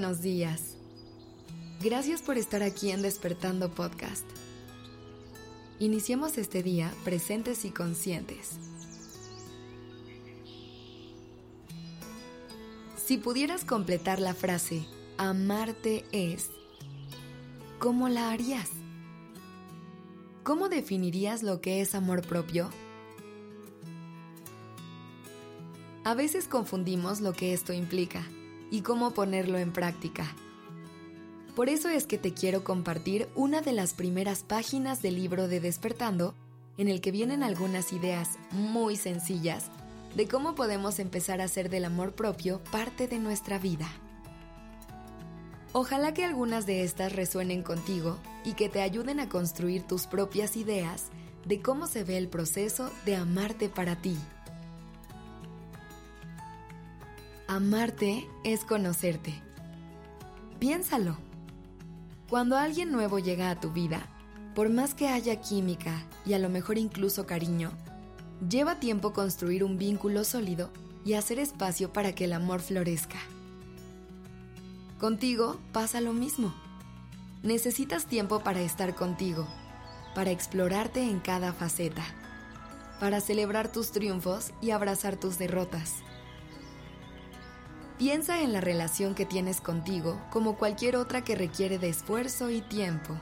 Buenos días. Gracias por estar aquí en Despertando Podcast. Iniciemos este día presentes y conscientes. Si pudieras completar la frase amarte es, ¿cómo la harías? ¿Cómo definirías lo que es amor propio? A veces confundimos lo que esto implica y cómo ponerlo en práctica. Por eso es que te quiero compartir una de las primeras páginas del libro de Despertando, en el que vienen algunas ideas muy sencillas de cómo podemos empezar a hacer del amor propio parte de nuestra vida. Ojalá que algunas de estas resuenen contigo y que te ayuden a construir tus propias ideas de cómo se ve el proceso de amarte para ti. Amarte es conocerte. Piénsalo. Cuando alguien nuevo llega a tu vida, por más que haya química y a lo mejor incluso cariño, lleva tiempo construir un vínculo sólido y hacer espacio para que el amor florezca. Contigo pasa lo mismo. Necesitas tiempo para estar contigo, para explorarte en cada faceta, para celebrar tus triunfos y abrazar tus derrotas Piensa en la relación que tienes contigo como cualquier otra que requiere de esfuerzo y tiempo.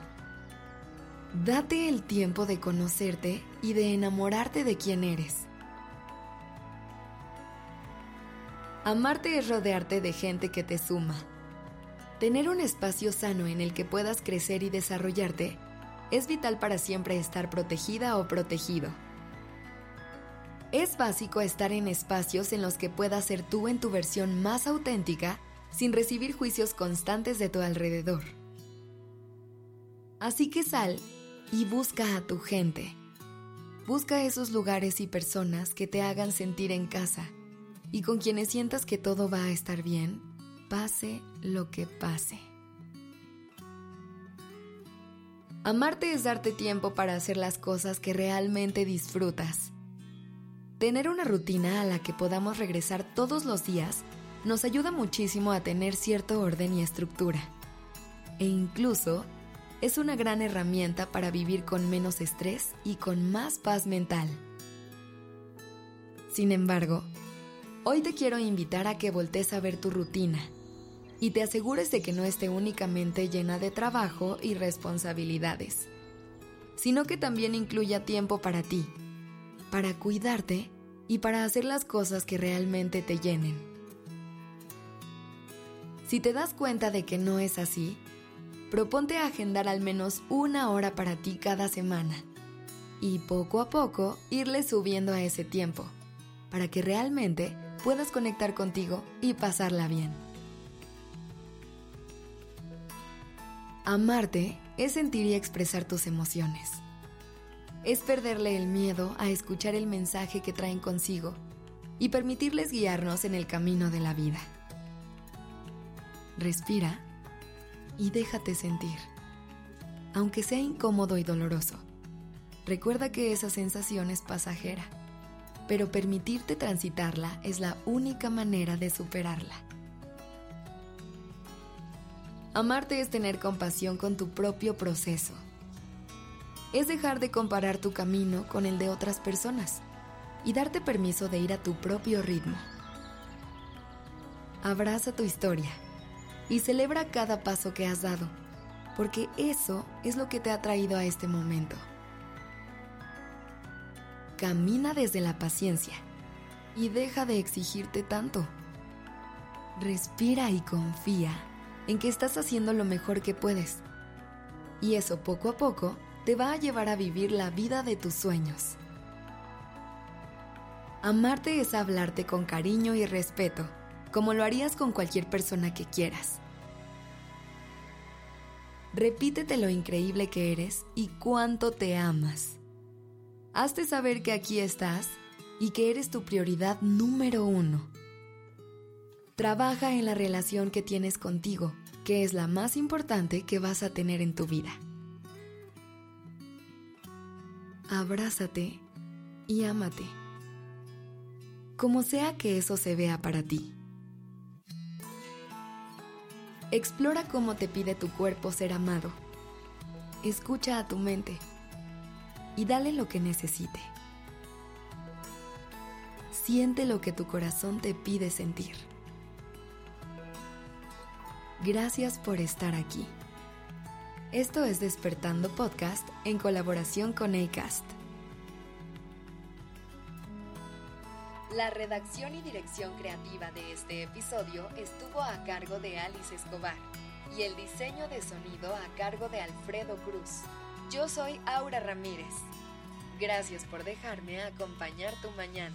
Date el tiempo de conocerte y de enamorarte de quien eres. Amarte es rodearte de gente que te suma. Tener un espacio sano en el que puedas crecer y desarrollarte es vital para siempre estar protegida o protegido. Es básico estar en espacios en los que puedas ser tú en tu versión más auténtica sin recibir juicios constantes de tu alrededor. Así que sal y busca a tu gente. Busca esos lugares y personas que te hagan sentir en casa y con quienes sientas que todo va a estar bien, pase lo que pase. Amarte es darte tiempo para hacer las cosas que realmente disfrutas Tener una rutina a la que podamos regresar todos los días nos ayuda muchísimo a tener cierto orden y estructura. E incluso es una gran herramienta para vivir con menos estrés y con más paz mental. Sin embargo, hoy te quiero invitar a que voltees a ver tu rutina y te asegures de que no esté únicamente llena de trabajo y responsabilidades, sino que también incluya tiempo para ti para cuidarte y para hacer las cosas que realmente te llenen. Si te das cuenta de que no es así, proponte agendar al menos una hora para ti cada semana y poco a poco irle subiendo a ese tiempo, para que realmente puedas conectar contigo y pasarla bien. Amarte es sentir y expresar tus emociones es perderle el miedo a escuchar el mensaje que traen consigo y permitirles guiarnos en el camino de la vida. Respira y déjate sentir, aunque sea incómodo y doloroso. Recuerda que esa sensación es pasajera, pero permitirte transitarla es la única manera de superarla. Amarte es tener compasión con tu propio proceso es dejar de comparar tu camino con el de otras personas y darte permiso de ir a tu propio ritmo. Abraza tu historia y celebra cada paso que has dado, porque eso es lo que te ha traído a este momento. Camina desde la paciencia y deja de exigirte tanto. Respira y confía en que estás haciendo lo mejor que puedes. Y eso poco a poco te va a llevar a vivir la vida de tus sueños. Amarte es hablarte con cariño y respeto, como lo harías con cualquier persona que quieras. Repítete lo increíble que eres y cuánto te amas. Hazte saber que aquí estás y que eres tu prioridad número uno. Trabaja en la relación que tienes contigo, que es la más importante que vas a tener en tu vida abrázate y ámate, como sea que eso se vea para ti. Explora cómo te pide tu cuerpo ser amado. Escucha a tu mente y dale lo que necesite. Siente lo que tu corazón te pide sentir. Gracias por estar aquí. Esto es Despertando Podcast en colaboración con ACAST. La redacción y dirección creativa de este episodio estuvo a cargo de Alice Escobar y el diseño de sonido a cargo de Alfredo Cruz. Yo soy Aura Ramírez. Gracias por dejarme acompañar tu mañana.